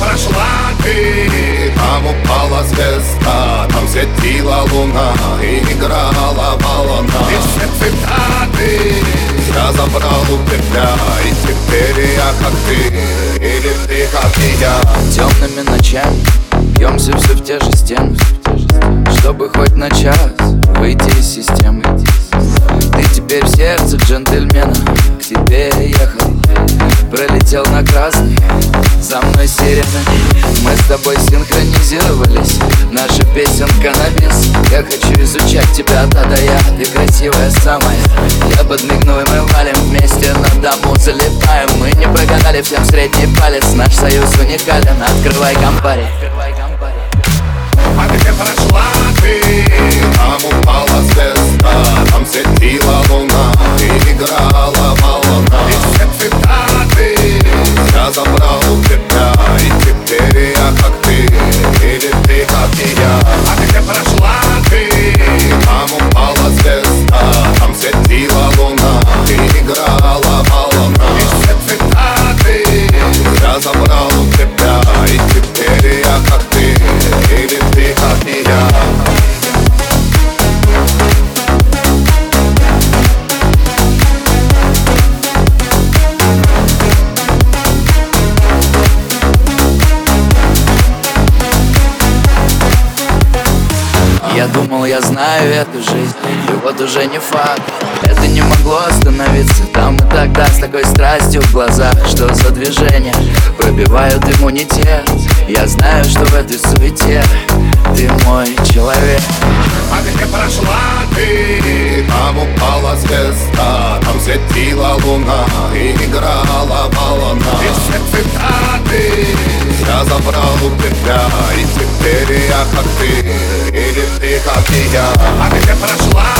прошла ты. Там упала звезда Там светила луна И играла волна. И все цитаты Я забрал у тебя И теперь я как ты Или ты как я. Темными ночами Бьемся все в те же стены Чтобы хоть на час выйти из системы. Ты теперь в сердце джентльмена К тебе ехал Пролетел на красный. За мной сирена. Мы с тобой синхронизировались. Наша песенка на вес. Я хочу изучать тебя от А до Я Ты красивая самая. Я подмигну и мы валим вместе На дому залетаем. Мы не прогадали всем средний палец. Наш союз уникален. Открывай компари А Я думал, я знаю эту жизнь И вот уже не факт. Это не могло остановиться Там и тогда с такой страстью в глазах Что за движения пробивают иммунитет. Я знаю, что в этой суете Ты мой человек. А где прошла ты? Там упала звезда Там светила луна И играла волна. И все цитаты Я забрал у тебя И теперь я как ты как и я А где прошла ты? Там